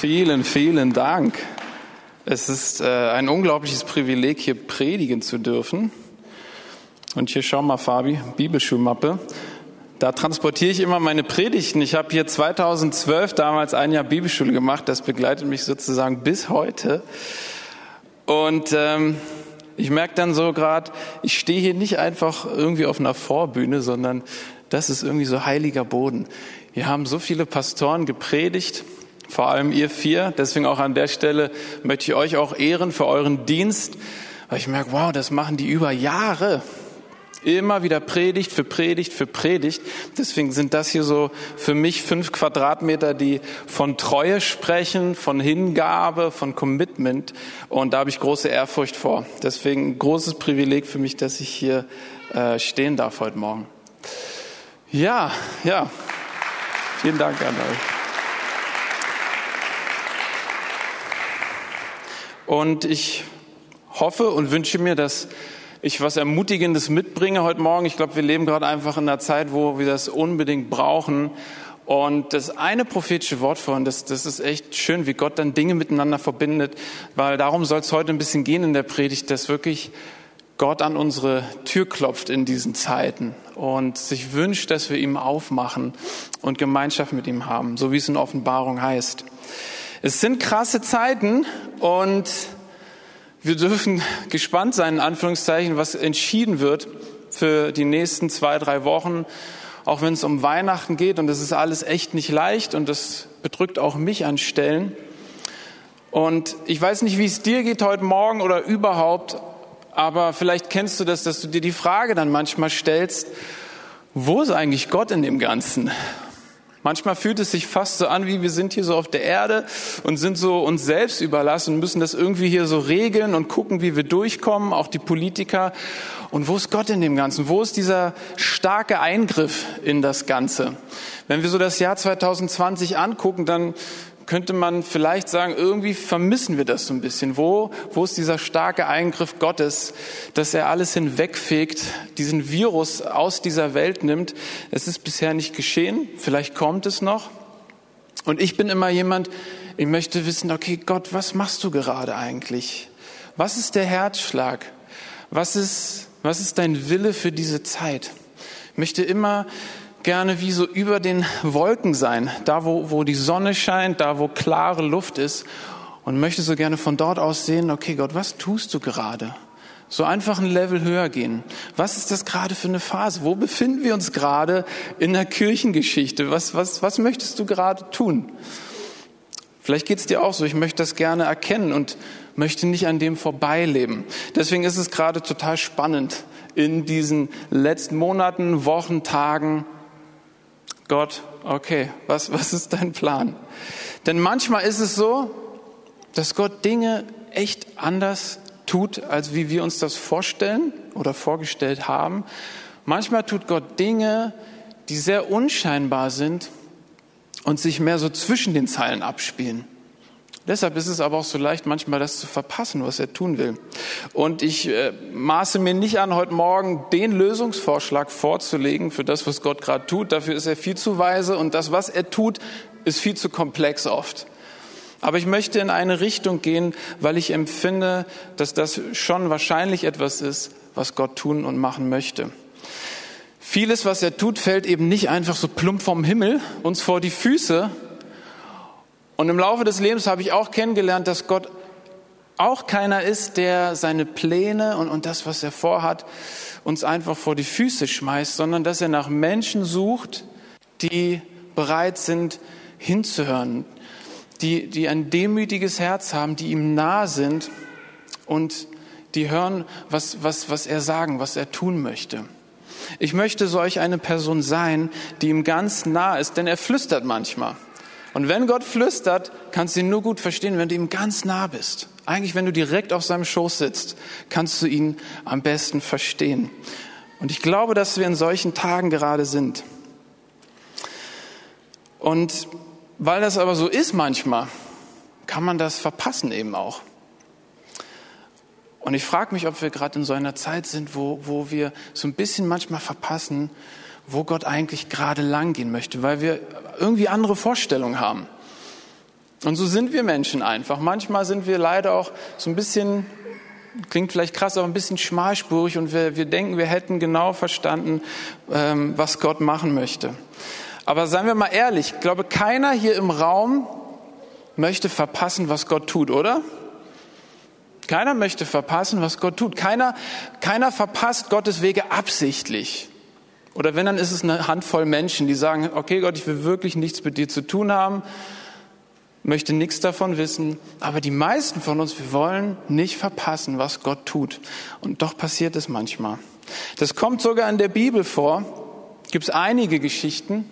Vielen, vielen Dank. Es ist äh, ein unglaubliches Privileg, hier predigen zu dürfen. Und hier schau mal, Fabi, Bibelschulmappe. Da transportiere ich immer meine Predigten. Ich habe hier 2012 damals ein Jahr Bibelschule gemacht. Das begleitet mich sozusagen bis heute. Und ähm, ich merke dann so gerade, ich stehe hier nicht einfach irgendwie auf einer Vorbühne, sondern das ist irgendwie so heiliger Boden. Hier haben so viele Pastoren gepredigt vor allem ihr vier. Deswegen auch an der Stelle möchte ich euch auch ehren für euren Dienst, weil ich merke, wow, das machen die über Jahre. Immer wieder Predigt für Predigt für Predigt. Deswegen sind das hier so für mich fünf Quadratmeter, die von Treue sprechen, von Hingabe, von Commitment. Und da habe ich große Ehrfurcht vor. Deswegen ein großes Privileg für mich, dass ich hier äh, stehen darf heute Morgen. Ja, ja. Vielen Dank an euch. Und ich hoffe und wünsche mir, dass ich was Ermutigendes mitbringe heute Morgen. Ich glaube, wir leben gerade einfach in einer Zeit, wo wir das unbedingt brauchen. Und das eine prophetische Wort von, das, das ist echt schön, wie Gott dann Dinge miteinander verbindet, weil darum soll es heute ein bisschen gehen in der Predigt, dass wirklich Gott an unsere Tür klopft in diesen Zeiten und sich wünscht, dass wir ihm aufmachen und Gemeinschaft mit ihm haben, so wie es in Offenbarung heißt. Es sind krasse Zeiten und wir dürfen gespannt sein, in Anführungszeichen, was entschieden wird für die nächsten zwei, drei Wochen, auch wenn es um Weihnachten geht. Und das ist alles echt nicht leicht und das bedrückt auch mich an Stellen. Und ich weiß nicht, wie es dir geht heute Morgen oder überhaupt, aber vielleicht kennst du das, dass du dir die Frage dann manchmal stellst, wo ist eigentlich Gott in dem Ganzen? Manchmal fühlt es sich fast so an, wie wir sind hier so auf der Erde und sind so uns selbst überlassen und müssen das irgendwie hier so regeln und gucken, wie wir durchkommen, auch die Politiker. Und wo ist Gott in dem Ganzen? Wo ist dieser starke Eingriff in das Ganze? Wenn wir so das Jahr 2020 angucken, dann könnte man vielleicht sagen, irgendwie vermissen wir das so ein bisschen. Wo, wo ist dieser starke Eingriff Gottes, dass er alles hinwegfegt, diesen Virus aus dieser Welt nimmt? Es ist bisher nicht geschehen. Vielleicht kommt es noch. Und ich bin immer jemand, ich möchte wissen, okay, Gott, was machst du gerade eigentlich? Was ist der Herzschlag? Was ist, was ist dein Wille für diese Zeit? Ich möchte immer gerne wie so über den Wolken sein, da wo, wo die Sonne scheint, da wo klare Luft ist und möchte so gerne von dort aus sehen, okay Gott, was tust du gerade? So einfach ein Level höher gehen. Was ist das gerade für eine Phase? Wo befinden wir uns gerade in der Kirchengeschichte? Was, was, was möchtest du gerade tun? Vielleicht geht es dir auch so, ich möchte das gerne erkennen und möchte nicht an dem vorbeileben. Deswegen ist es gerade total spannend, in diesen letzten Monaten, Wochen, Tagen Gott, okay, was, was ist dein Plan? Denn manchmal ist es so, dass Gott Dinge echt anders tut, als wie wir uns das vorstellen oder vorgestellt haben. Manchmal tut Gott Dinge, die sehr unscheinbar sind und sich mehr so zwischen den Zeilen abspielen. Deshalb ist es aber auch so leicht, manchmal das zu verpassen, was er tun will. Und ich äh, maße mir nicht an, heute Morgen den Lösungsvorschlag vorzulegen für das, was Gott gerade tut. Dafür ist er viel zu weise und das, was er tut, ist viel zu komplex oft. Aber ich möchte in eine Richtung gehen, weil ich empfinde, dass das schon wahrscheinlich etwas ist, was Gott tun und machen möchte. Vieles, was er tut, fällt eben nicht einfach so plump vom Himmel uns vor die Füße, und im Laufe des Lebens habe ich auch kennengelernt, dass Gott auch keiner ist, der seine Pläne und, und das, was er vorhat, uns einfach vor die Füße schmeißt, sondern dass er nach Menschen sucht, die bereit sind, hinzuhören, die, die ein demütiges Herz haben, die ihm nah sind und die hören, was, was, was er sagen, was er tun möchte. Ich möchte solch eine Person sein, die ihm ganz nah ist, denn er flüstert manchmal. Und wenn Gott flüstert, kannst du ihn nur gut verstehen, wenn du ihm ganz nah bist. Eigentlich, wenn du direkt auf seinem Schoß sitzt, kannst du ihn am besten verstehen. Und ich glaube, dass wir in solchen Tagen gerade sind. Und weil das aber so ist manchmal, kann man das verpassen eben auch. Und ich frage mich, ob wir gerade in so einer Zeit sind, wo, wo wir so ein bisschen manchmal verpassen, wo Gott eigentlich gerade lang gehen möchte, weil wir irgendwie andere Vorstellungen haben. Und so sind wir Menschen einfach. Manchmal sind wir leider auch so ein bisschen, klingt vielleicht krass, aber ein bisschen schmalspurig und wir, wir denken, wir hätten genau verstanden, ähm, was Gott machen möchte. Aber seien wir mal ehrlich, ich glaube, keiner hier im Raum möchte verpassen, was Gott tut, oder? Keiner möchte verpassen, was Gott tut. Keiner, keiner verpasst Gottes Wege absichtlich. Oder wenn, dann ist es eine Handvoll Menschen, die sagen, okay Gott, ich will wirklich nichts mit dir zu tun haben, möchte nichts davon wissen. Aber die meisten von uns, wir wollen nicht verpassen, was Gott tut. Und doch passiert es manchmal. Das kommt sogar in der Bibel vor. Gibt es einige Geschichten.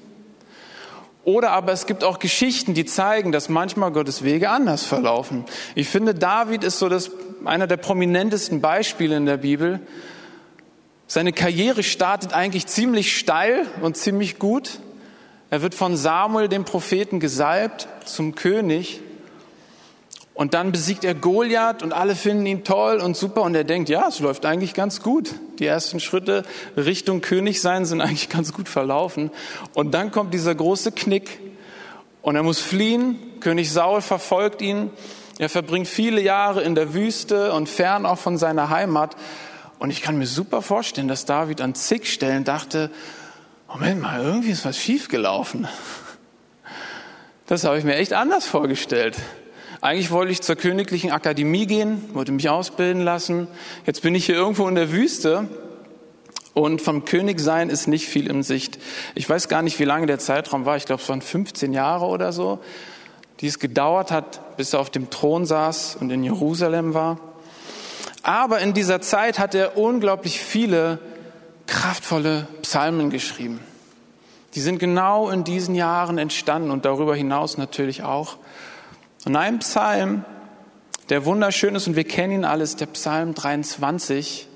Oder aber es gibt auch Geschichten, die zeigen, dass manchmal Gottes Wege anders verlaufen. Ich finde, David ist so das, einer der prominentesten Beispiele in der Bibel. Seine Karriere startet eigentlich ziemlich steil und ziemlich gut. Er wird von Samuel, dem Propheten, gesalbt zum König. Und dann besiegt er Goliath und alle finden ihn toll und super. Und er denkt, ja, es läuft eigentlich ganz gut. Die ersten Schritte Richtung König sein sind eigentlich ganz gut verlaufen. Und dann kommt dieser große Knick und er muss fliehen. König Saul verfolgt ihn. Er verbringt viele Jahre in der Wüste und fern auch von seiner Heimat. Und ich kann mir super vorstellen, dass David an zig Stellen dachte, Moment mal, irgendwie ist was schiefgelaufen. Das habe ich mir echt anders vorgestellt. Eigentlich wollte ich zur königlichen Akademie gehen, wollte mich ausbilden lassen. Jetzt bin ich hier irgendwo in der Wüste und vom Königsein ist nicht viel in Sicht. Ich weiß gar nicht, wie lange der Zeitraum war. Ich glaube, es waren 15 Jahre oder so, die es gedauert hat, bis er auf dem Thron saß und in Jerusalem war. Aber in dieser Zeit hat er unglaublich viele kraftvolle Psalmen geschrieben. Die sind genau in diesen Jahren entstanden und darüber hinaus natürlich auch. Und ein Psalm, der wunderschön ist und wir kennen ihn alles, der Psalm 23.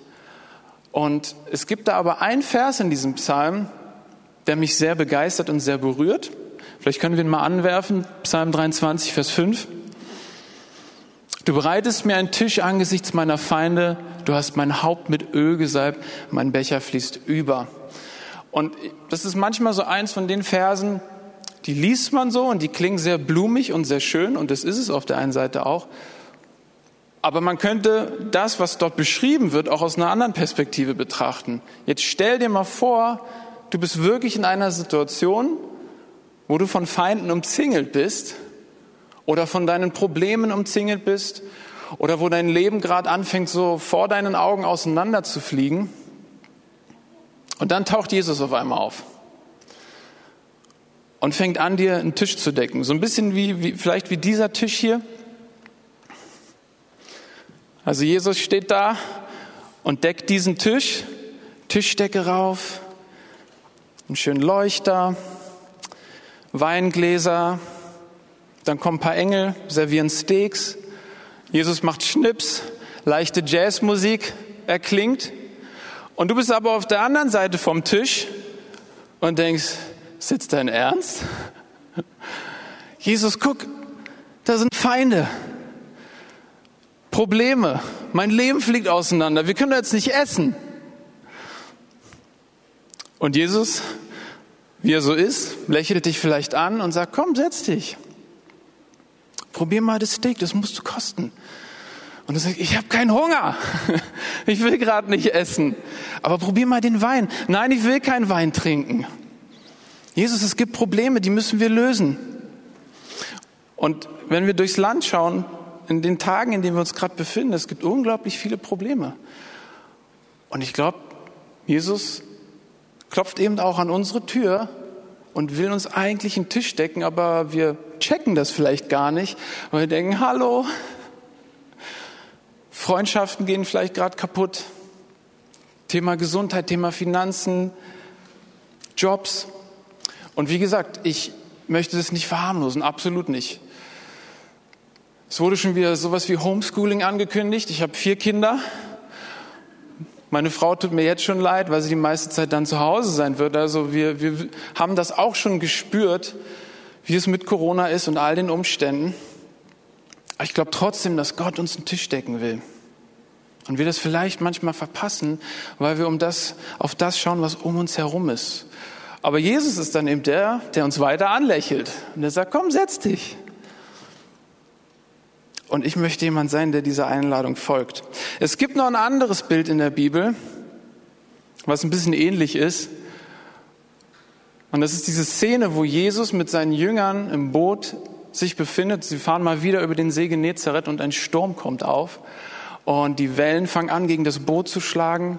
Und es gibt da aber einen Vers in diesem Psalm, der mich sehr begeistert und sehr berührt. Vielleicht können wir ihn mal anwerfen. Psalm 23, Vers 5. Du bereitest mir einen Tisch angesichts meiner Feinde. Du hast mein Haupt mit Öl gesalbt. Mein Becher fließt über. Und das ist manchmal so eins von den Versen, die liest man so und die klingen sehr blumig und sehr schön und das ist es auf der einen Seite auch. Aber man könnte das, was dort beschrieben wird, auch aus einer anderen Perspektive betrachten. Jetzt stell dir mal vor, du bist wirklich in einer Situation, wo du von Feinden umzingelt bist oder von deinen Problemen umzingelt bist oder wo dein Leben gerade anfängt, so vor deinen Augen auseinander zu fliegen. Und dann taucht Jesus auf einmal auf und fängt an, dir einen Tisch zu decken. So ein bisschen wie, wie vielleicht wie dieser Tisch hier. Also Jesus steht da und deckt diesen Tisch, Tischdecke rauf, einen schönen Leuchter, Weingläser, dann kommen ein paar Engel, servieren Steaks. Jesus macht Schnips, leichte Jazzmusik erklingt. Und du bist aber auf der anderen Seite vom Tisch und denkst, ist jetzt dein Ernst? Jesus, guck, da sind Feinde, Probleme, mein Leben fliegt auseinander, wir können jetzt nicht essen. Und Jesus, wie er so ist, lächelt dich vielleicht an und sagt, komm, setz dich. Probier mal das Steak, das musst du kosten. Und du sagst, ich habe keinen Hunger. Ich will gerade nicht essen. Aber probier mal den Wein. Nein, ich will keinen Wein trinken. Jesus, es gibt Probleme, die müssen wir lösen. Und wenn wir durchs Land schauen, in den Tagen, in denen wir uns gerade befinden, es gibt unglaublich viele Probleme. Und ich glaube, Jesus klopft eben auch an unsere Tür und will uns eigentlich einen Tisch decken, aber wir checken das vielleicht gar nicht, weil wir denken, hallo, Freundschaften gehen vielleicht gerade kaputt. Thema Gesundheit, Thema Finanzen, Jobs. Und wie gesagt, ich möchte das nicht verharmlosen, absolut nicht. Es wurde schon wieder sowas wie Homeschooling angekündigt. Ich habe vier Kinder. Meine Frau tut mir jetzt schon leid, weil sie die meiste Zeit dann zu Hause sein wird. Also wir, wir haben das auch schon gespürt, wie es mit Corona ist und all den Umständen. Aber ich glaube trotzdem, dass Gott uns einen Tisch decken will. Und wir das vielleicht manchmal verpassen, weil wir um das, auf das schauen, was um uns herum ist. Aber Jesus ist dann eben der, der uns weiter anlächelt. Und der sagt, komm, setz dich. Und ich möchte jemand sein, der dieser Einladung folgt. Es gibt noch ein anderes Bild in der Bibel, was ein bisschen ähnlich ist. Und das ist diese Szene, wo Jesus mit seinen Jüngern im Boot sich befindet. Sie fahren mal wieder über den See Genezareth und ein Sturm kommt auf. Und die Wellen fangen an, gegen das Boot zu schlagen.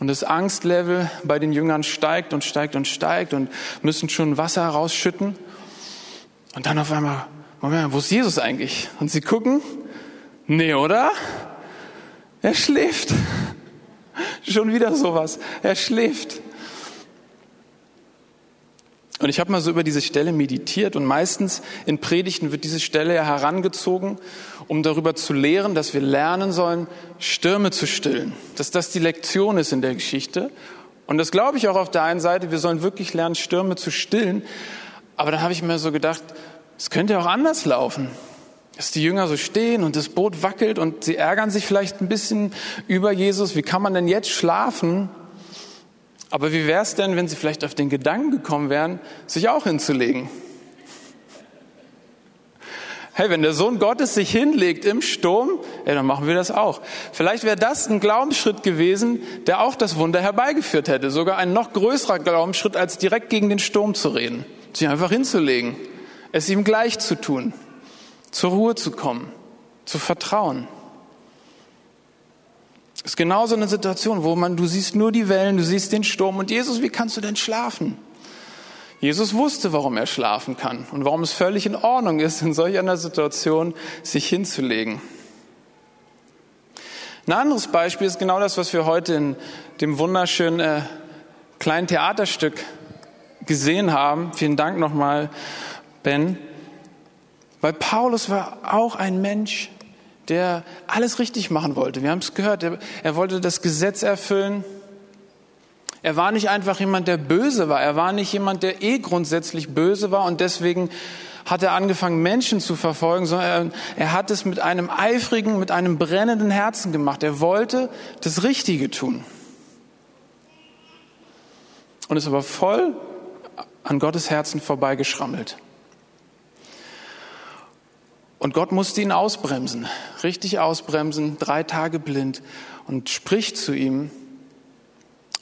Und das Angstlevel bei den Jüngern steigt und steigt und steigt und müssen schon Wasser rausschütten. Und dann auf einmal, Moment, wo ist Jesus eigentlich? Und sie gucken, nee, oder? Er schläft. Schon wieder sowas. Er schläft. Und ich habe mal so über diese Stelle meditiert und meistens in Predigten wird diese Stelle herangezogen, um darüber zu lehren, dass wir lernen sollen, Stürme zu stillen. Dass das die Lektion ist in der Geschichte. Und das glaube ich auch auf der einen Seite, wir sollen wirklich lernen, Stürme zu stillen. Aber dann habe ich mir so gedacht, es könnte ja auch anders laufen. Dass die Jünger so stehen und das Boot wackelt und sie ärgern sich vielleicht ein bisschen über Jesus. Wie kann man denn jetzt schlafen? Aber wie wäre es denn, wenn Sie vielleicht auf den Gedanken gekommen wären, sich auch hinzulegen? Hey, wenn der Sohn Gottes sich hinlegt im Sturm, ja, dann machen wir das auch. Vielleicht wäre das ein Glaubensschritt gewesen, der auch das Wunder herbeigeführt hätte. Sogar ein noch größerer Glaubensschritt, als direkt gegen den Sturm zu reden. Sich einfach hinzulegen, es ihm gleich zu tun, zur Ruhe zu kommen, zu vertrauen ist genauso eine Situation, wo man, du siehst nur die Wellen, du siehst den Sturm und Jesus, wie kannst du denn schlafen? Jesus wusste, warum er schlafen kann und warum es völlig in Ordnung ist, in solch einer Situation sich hinzulegen. Ein anderes Beispiel ist genau das, was wir heute in dem wunderschönen äh, kleinen Theaterstück gesehen haben. Vielen Dank nochmal, Ben. Weil Paulus war auch ein Mensch, der alles richtig machen wollte. Wir haben es gehört, er, er wollte das Gesetz erfüllen. Er war nicht einfach jemand, der böse war. Er war nicht jemand, der eh grundsätzlich böse war und deswegen hat er angefangen, Menschen zu verfolgen, sondern er, hat es mit einem eifrigen, mit einem brennenden Herzen gemacht. Er wollte das Richtige tun. Und ist aber voll an Gottes Herzen vorbeigeschrammelt. Und Gott musste ihn ausbremsen, richtig ausbremsen, drei Tage blind und spricht zu ihm.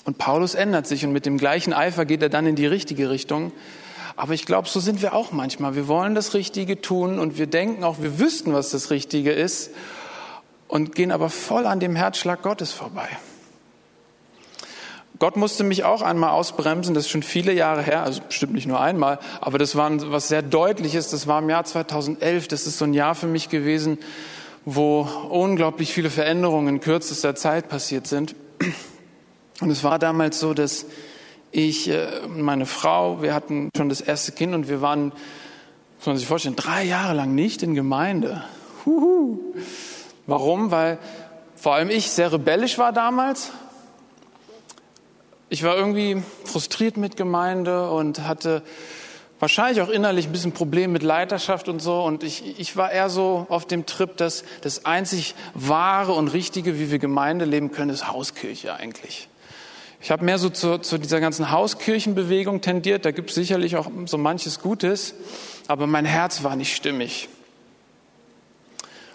Und Paulus ändert sich und mit dem gleichen Eifer geht er dann in die richtige Richtung. Aber ich glaube, so sind wir auch manchmal. Wir wollen das Richtige tun und wir denken auch, wir wüssten, was das Richtige ist und gehen aber voll an dem Herzschlag Gottes vorbei. Gott musste mich auch einmal ausbremsen, das ist schon viele Jahre her, also bestimmt nicht nur einmal, aber das war was sehr deutliches, das war im Jahr 2011, das ist so ein Jahr für mich gewesen, wo unglaublich viele Veränderungen in kürzester Zeit passiert sind. Und es war damals so, dass ich, äh, meine Frau, wir hatten schon das erste Kind und wir waren, muss man sich vorstellen, drei Jahre lang nicht in Gemeinde. Huhu. Warum? Weil vor allem ich sehr rebellisch war damals ich war irgendwie frustriert mit Gemeinde und hatte wahrscheinlich auch innerlich ein bisschen Problem mit Leiterschaft und so. Und ich, ich war eher so auf dem Trip, dass das einzig wahre und richtige, wie wir Gemeinde leben können, ist Hauskirche eigentlich. Ich habe mehr so zu, zu dieser ganzen Hauskirchenbewegung tendiert. Da gibt es sicherlich auch so manches Gutes, aber mein Herz war nicht stimmig.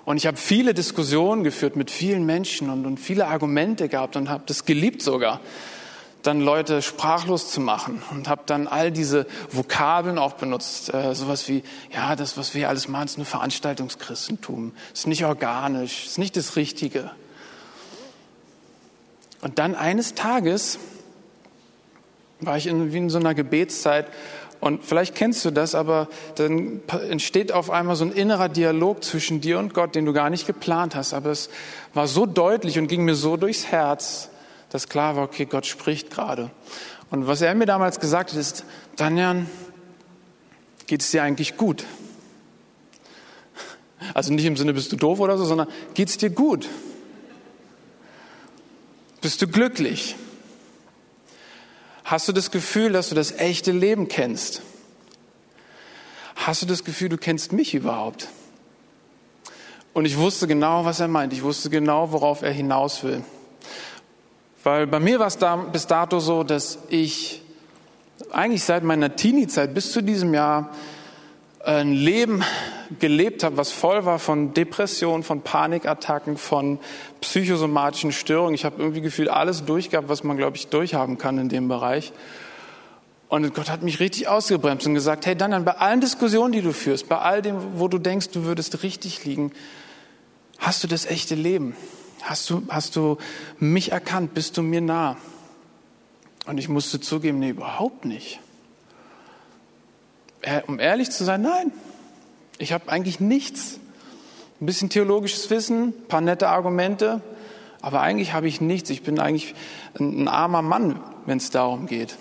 Und ich habe viele Diskussionen geführt mit vielen Menschen und, und viele Argumente gehabt und habe das geliebt sogar dann Leute sprachlos zu machen und habe dann all diese Vokabeln auch benutzt, äh, sowas wie, ja, das, was wir alles machen, ist nur Veranstaltungschristentum, ist nicht organisch, ist nicht das Richtige. Und dann eines Tages war ich in, wie in so einer Gebetszeit und vielleicht kennst du das, aber dann entsteht auf einmal so ein innerer Dialog zwischen dir und Gott, den du gar nicht geplant hast. Aber es war so deutlich und ging mir so durchs Herz, dass klar war, okay, Gott spricht gerade. Und was er mir damals gesagt hat, ist, Danjan, geht es dir eigentlich gut? Also nicht im Sinne, bist du doof oder so, sondern geht es dir gut? Bist du glücklich? Hast du das Gefühl, dass du das echte Leben kennst? Hast du das Gefühl, du kennst mich überhaupt? Und ich wusste genau, was er meint. Ich wusste genau, worauf er hinaus will. Weil bei mir war es da, bis dato so, dass ich eigentlich seit meiner Teenie-Zeit bis zu diesem Jahr ein Leben gelebt habe, was voll war von Depressionen, von Panikattacken, von psychosomatischen Störungen. Ich habe irgendwie gefühlt alles durchgehabt, was man, glaube ich, durchhaben kann in dem Bereich. Und Gott hat mich richtig ausgebremst und gesagt, hey dann, bei allen Diskussionen, die du führst, bei all dem, wo du denkst, du würdest richtig liegen, hast du das echte Leben? Hast du, hast du mich erkannt? Bist du mir nah? Und ich musste zugeben, nee, überhaupt nicht. Äh, um ehrlich zu sein, nein. Ich habe eigentlich nichts. Ein bisschen theologisches Wissen, ein paar nette Argumente, aber eigentlich habe ich nichts. Ich bin eigentlich ein, ein armer Mann, wenn es darum geht.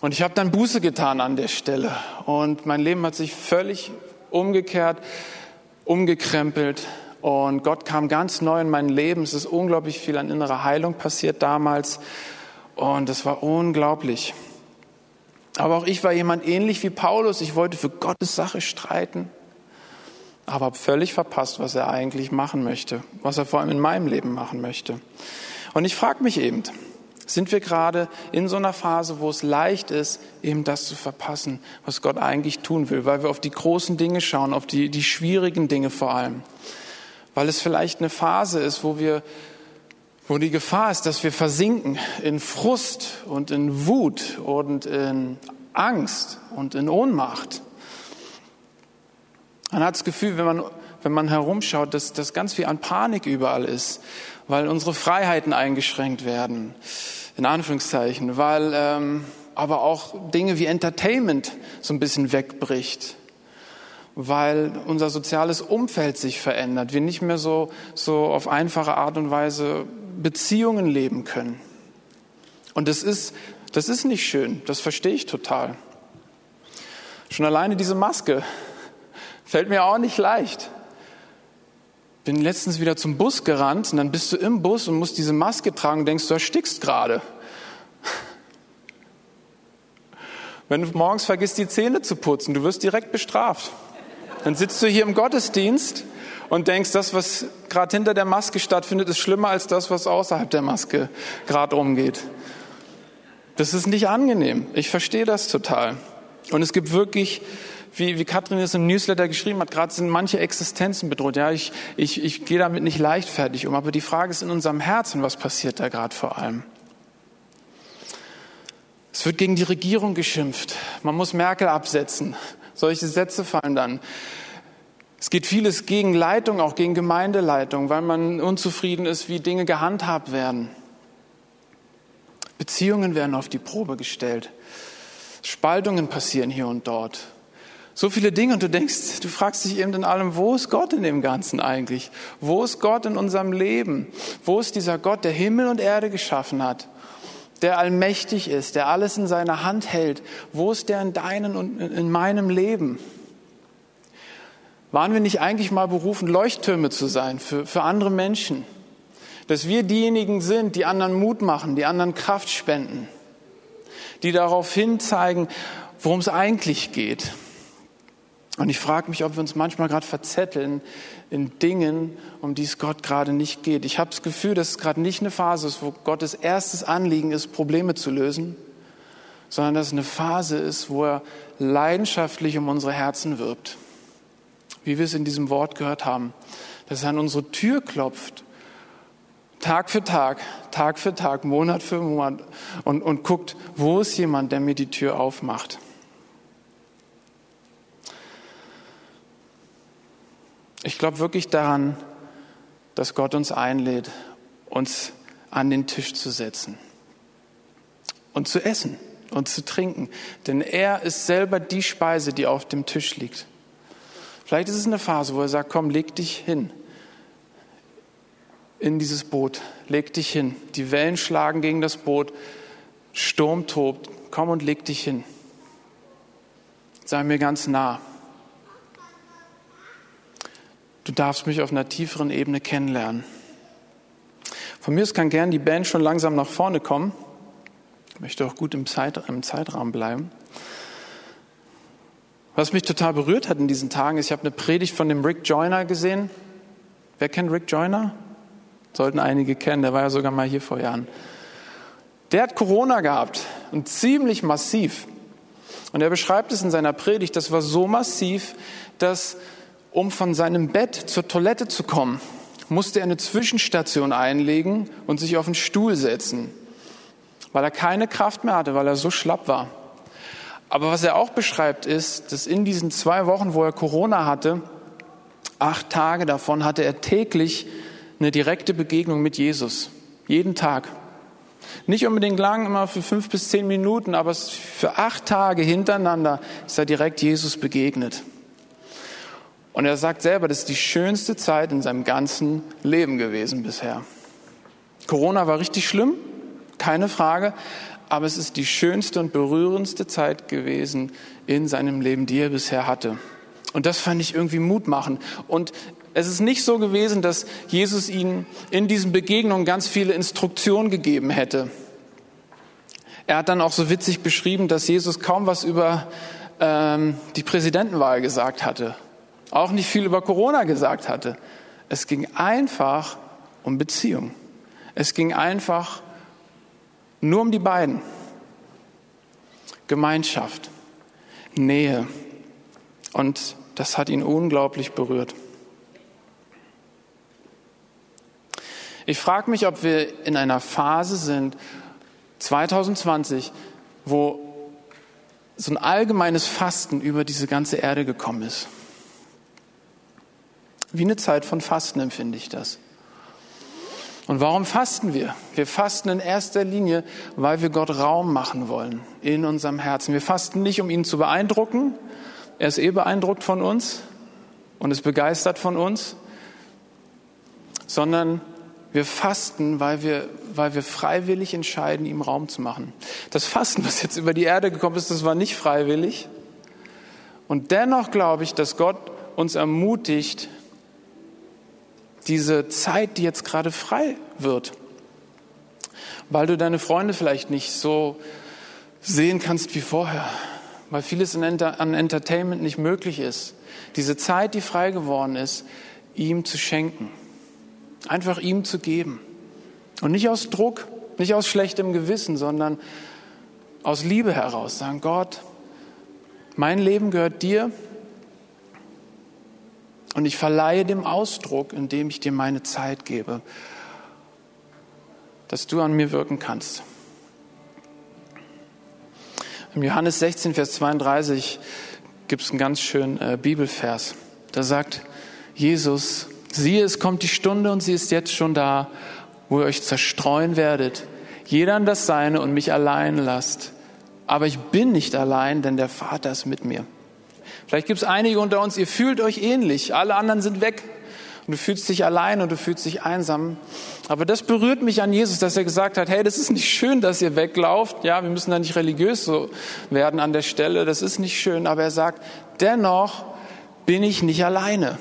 Und ich habe dann Buße getan an der Stelle. Und mein Leben hat sich völlig umgekehrt, umgekrempelt. Und Gott kam ganz neu in mein Leben. Es ist unglaublich viel an innerer Heilung passiert damals. Und es war unglaublich. Aber auch ich war jemand ähnlich wie Paulus. Ich wollte für Gottes Sache streiten, aber habe völlig verpasst, was er eigentlich machen möchte, was er vor allem in meinem Leben machen möchte. Und ich frage mich eben, sind wir gerade in so einer Phase, wo es leicht ist, eben das zu verpassen, was Gott eigentlich tun will, weil wir auf die großen Dinge schauen, auf die, die schwierigen Dinge vor allem. Weil es vielleicht eine Phase ist, wo wir wo die Gefahr ist, dass wir versinken in Frust und in Wut und in Angst und in Ohnmacht. Man hat das Gefühl, wenn man, wenn man herumschaut, dass, dass ganz viel an Panik überall ist, weil unsere Freiheiten eingeschränkt werden, in Anführungszeichen, weil ähm, aber auch Dinge wie Entertainment so ein bisschen wegbricht weil unser soziales Umfeld sich verändert, wir nicht mehr so, so auf einfache Art und Weise Beziehungen leben können. Und das ist, das ist nicht schön, das verstehe ich total. Schon alleine diese Maske fällt mir auch nicht leicht. Bin letztens wieder zum Bus gerannt und dann bist du im Bus und musst diese Maske tragen und denkst, du erstickst gerade. Wenn du morgens vergisst, die Zähne zu putzen, du wirst direkt bestraft. Dann sitzt du hier im Gottesdienst und denkst, das, was gerade hinter der Maske stattfindet, ist schlimmer als das, was außerhalb der Maske gerade rumgeht. Das ist nicht angenehm. Ich verstehe das total. Und es gibt wirklich, wie, wie Katrin es im Newsletter geschrieben hat, gerade sind manche Existenzen bedroht. Ja, ich, ich, ich gehe damit nicht leichtfertig um. Aber die Frage ist in unserem Herzen, was passiert da gerade vor allem? Es wird gegen die Regierung geschimpft. Man muss Merkel absetzen. Solche Sätze fallen dann. Es geht vieles gegen Leitung, auch gegen Gemeindeleitung, weil man unzufrieden ist, wie Dinge gehandhabt werden. Beziehungen werden auf die Probe gestellt. Spaltungen passieren hier und dort. So viele Dinge und du denkst, du fragst dich eben in allem, wo ist Gott in dem Ganzen eigentlich? Wo ist Gott in unserem Leben? Wo ist dieser Gott, der Himmel und Erde geschaffen hat? Der allmächtig ist, der alles in seiner Hand hält. Wo ist der in deinem und in meinem Leben? Waren wir nicht eigentlich mal berufen, Leuchttürme zu sein für, für andere Menschen? Dass wir diejenigen sind, die anderen Mut machen, die anderen Kraft spenden, die darauf hinzeigen, worum es eigentlich geht. Und ich frage mich, ob wir uns manchmal gerade verzetteln in Dingen, um die es Gott gerade nicht geht. Ich habe das Gefühl, dass es gerade nicht eine Phase ist, wo Gottes erstes Anliegen ist, Probleme zu lösen, sondern dass es eine Phase ist, wo er leidenschaftlich um unsere Herzen wirbt. Wie wir es in diesem Wort gehört haben, dass er an unsere Tür klopft, Tag für Tag, Tag für Tag, Monat für Monat und, und guckt, wo ist jemand, der mir die Tür aufmacht. Ich glaube wirklich daran, dass Gott uns einlädt, uns an den Tisch zu setzen und zu essen und zu trinken. Denn er ist selber die Speise, die auf dem Tisch liegt. Vielleicht ist es eine Phase, wo er sagt, komm, leg dich hin in dieses Boot, leg dich hin. Die Wellen schlagen gegen das Boot, Sturm tobt, komm und leg dich hin. Sei mir ganz nah. Du darfst mich auf einer tieferen Ebene kennenlernen. Von mir aus kann gern die Band schon langsam nach vorne kommen. Ich möchte auch gut im, Zeit, im Zeitrahmen bleiben. Was mich total berührt hat in diesen Tagen ist, ich habe eine Predigt von dem Rick Joyner gesehen. Wer kennt Rick Joyner? Sollten einige kennen, der war ja sogar mal hier vor Jahren. Der hat Corona gehabt und ziemlich massiv. Und er beschreibt es in seiner Predigt, das war so massiv, dass um von seinem Bett zur Toilette zu kommen, musste er eine Zwischenstation einlegen und sich auf einen Stuhl setzen, weil er keine Kraft mehr hatte, weil er so schlapp war. Aber was er auch beschreibt, ist, dass in diesen zwei Wochen, wo er Corona hatte, acht Tage davon hatte er täglich eine direkte Begegnung mit Jesus. Jeden Tag. Nicht unbedingt lang, immer für fünf bis zehn Minuten, aber für acht Tage hintereinander ist er direkt Jesus begegnet. Und er sagt selber, das ist die schönste Zeit in seinem ganzen Leben gewesen bisher. Corona war richtig schlimm, keine Frage, aber es ist die schönste und berührendste Zeit gewesen in seinem Leben, die er bisher hatte. Und das fand ich irgendwie Mut machen. Und es ist nicht so gewesen, dass Jesus ihnen in diesen Begegnungen ganz viele Instruktionen gegeben hätte. Er hat dann auch so witzig beschrieben, dass Jesus kaum was über ähm, die Präsidentenwahl gesagt hatte, auch nicht viel über Corona gesagt hatte. Es ging einfach um Beziehung. Es ging einfach nur um die beiden. Gemeinschaft, Nähe. Und das hat ihn unglaublich berührt. Ich frage mich, ob wir in einer Phase sind, 2020, wo so ein allgemeines Fasten über diese ganze Erde gekommen ist. Wie eine Zeit von Fasten empfinde ich das. Und warum fasten wir? Wir fasten in erster Linie, weil wir Gott Raum machen wollen in unserem Herzen. Wir fasten nicht, um ihn zu beeindrucken. Er ist eh beeindruckt von uns und ist begeistert von uns, sondern wir fasten, weil wir, weil wir freiwillig entscheiden, ihm Raum zu machen. Das Fasten, was jetzt über die Erde gekommen ist, das war nicht freiwillig. Und dennoch glaube ich, dass Gott uns ermutigt, diese Zeit, die jetzt gerade frei wird, weil du deine Freunde vielleicht nicht so sehen kannst wie vorher, weil vieles an Entertainment nicht möglich ist, diese Zeit, die frei geworden ist, ihm zu schenken. Einfach ihm zu geben. Und nicht aus Druck, nicht aus schlechtem Gewissen, sondern aus Liebe heraus. Sagen, Gott, mein Leben gehört dir und ich verleihe dem Ausdruck, indem ich dir meine Zeit gebe, dass du an mir wirken kannst. Im Johannes 16, Vers 32 gibt es einen ganz schönen äh, Bibelvers. Da sagt Jesus, siehe, es kommt die Stunde und sie ist jetzt schon da, wo ihr euch zerstreuen werdet, jeder an das Seine und mich allein lasst. Aber ich bin nicht allein, denn der Vater ist mit mir. Vielleicht gibt es einige unter uns, ihr fühlt euch ähnlich, alle anderen sind weg und du fühlst dich allein und du fühlst dich einsam. Aber das berührt mich an Jesus, dass er gesagt hat, hey, das ist nicht schön, dass ihr weglauft. Ja, wir müssen da nicht religiös so werden an der Stelle, das ist nicht schön. Aber er sagt, dennoch bin ich nicht alleine.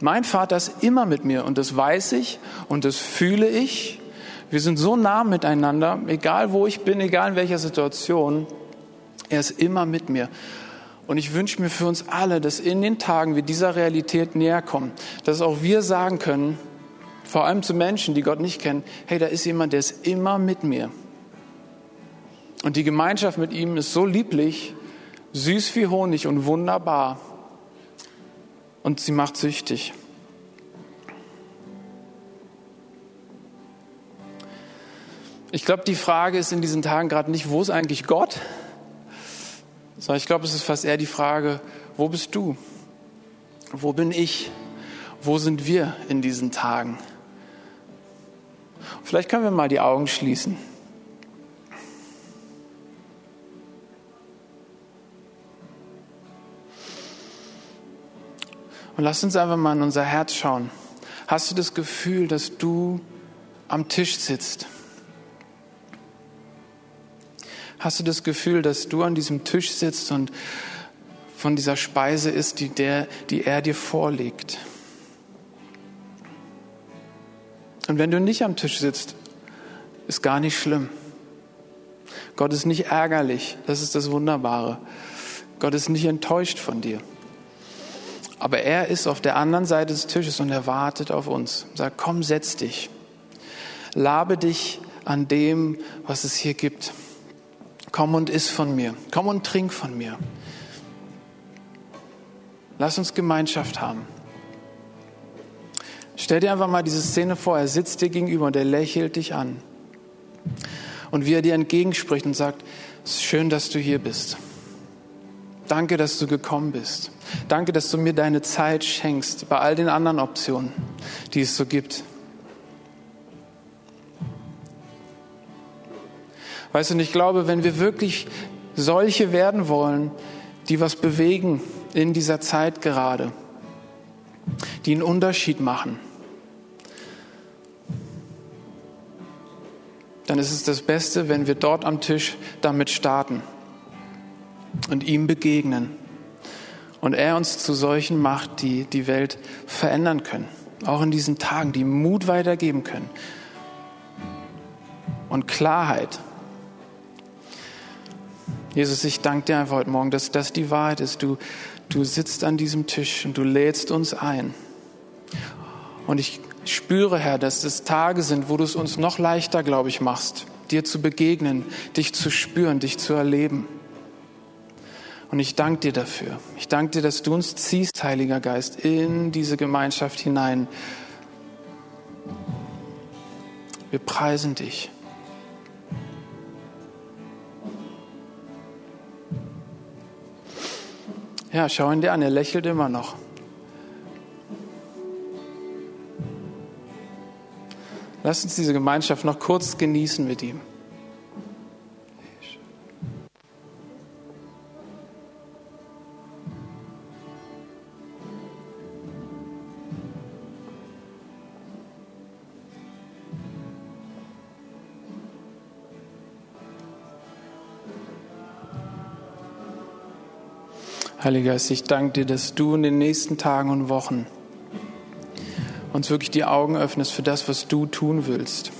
Mein Vater ist immer mit mir und das weiß ich und das fühle ich. Wir sind so nah miteinander, egal wo ich bin, egal in welcher Situation. Er ist immer mit mir. Und ich wünsche mir für uns alle, dass in den Tagen wir dieser Realität näher kommen, dass auch wir sagen können, vor allem zu Menschen, die Gott nicht kennen, hey, da ist jemand, der ist immer mit mir. Und die Gemeinschaft mit ihm ist so lieblich, süß wie Honig und wunderbar. Und sie macht süchtig. Ich glaube, die Frage ist in diesen Tagen gerade nicht, wo ist eigentlich Gott? Sondern ich glaube, es ist fast eher die Frage, wo bist du? Wo bin ich? Wo sind wir in diesen Tagen? Vielleicht können wir mal die Augen schließen. Und lass uns einfach mal in unser Herz schauen. Hast du das Gefühl, dass du am Tisch sitzt? Hast du das Gefühl, dass du an diesem Tisch sitzt und von dieser Speise isst, die, der, die er dir vorlegt? Und wenn du nicht am Tisch sitzt, ist gar nicht schlimm. Gott ist nicht ärgerlich, das ist das Wunderbare. Gott ist nicht enttäuscht von dir. Aber er ist auf der anderen Seite des Tisches und er wartet auf uns. Sagt, komm, setz dich. Labe dich an dem, was es hier gibt. Komm und iss von mir. Komm und trink von mir. Lass uns Gemeinschaft haben. Stell dir einfach mal diese Szene vor, er sitzt dir gegenüber und er lächelt dich an. Und wie er dir entgegenspricht und sagt, es ist schön, dass du hier bist. Danke, dass du gekommen bist. Danke, dass du mir deine Zeit schenkst bei all den anderen Optionen, die es so gibt. Weißt du, und ich glaube, wenn wir wirklich solche werden wollen, die was bewegen in dieser Zeit gerade, die einen Unterschied machen, dann ist es das Beste, wenn wir dort am Tisch damit starten und ihm begegnen und er uns zu solchen macht, die die Welt verändern können, auch in diesen Tagen, die Mut weitergeben können und Klarheit. Jesus, ich danke dir einfach heute Morgen, dass das die Wahrheit ist. Du, du sitzt an diesem Tisch und du lädst uns ein. Und ich spüre, Herr, dass es Tage sind, wo du es uns noch leichter, glaube ich, machst, dir zu begegnen, dich zu spüren, dich zu erleben. Und ich danke dir dafür. Ich danke dir, dass du uns ziehst, Heiliger Geist, in diese Gemeinschaft hinein. Wir preisen dich. Ja, schau ihn dir an, er lächelt immer noch. Lass uns diese Gemeinschaft noch kurz genießen mit ihm. Heiliger Geist, ich danke dir, dass du in den nächsten Tagen und Wochen uns wirklich die Augen öffnest für das, was du tun willst.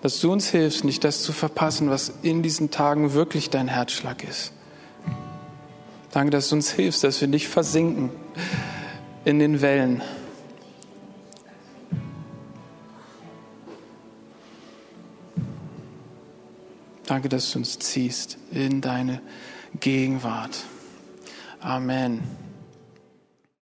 Dass du uns hilfst, nicht das zu verpassen, was in diesen Tagen wirklich dein Herzschlag ist. Danke, dass du uns hilfst, dass wir nicht versinken in den Wellen. Danke, dass du uns ziehst in deine Gegenwart. Amen.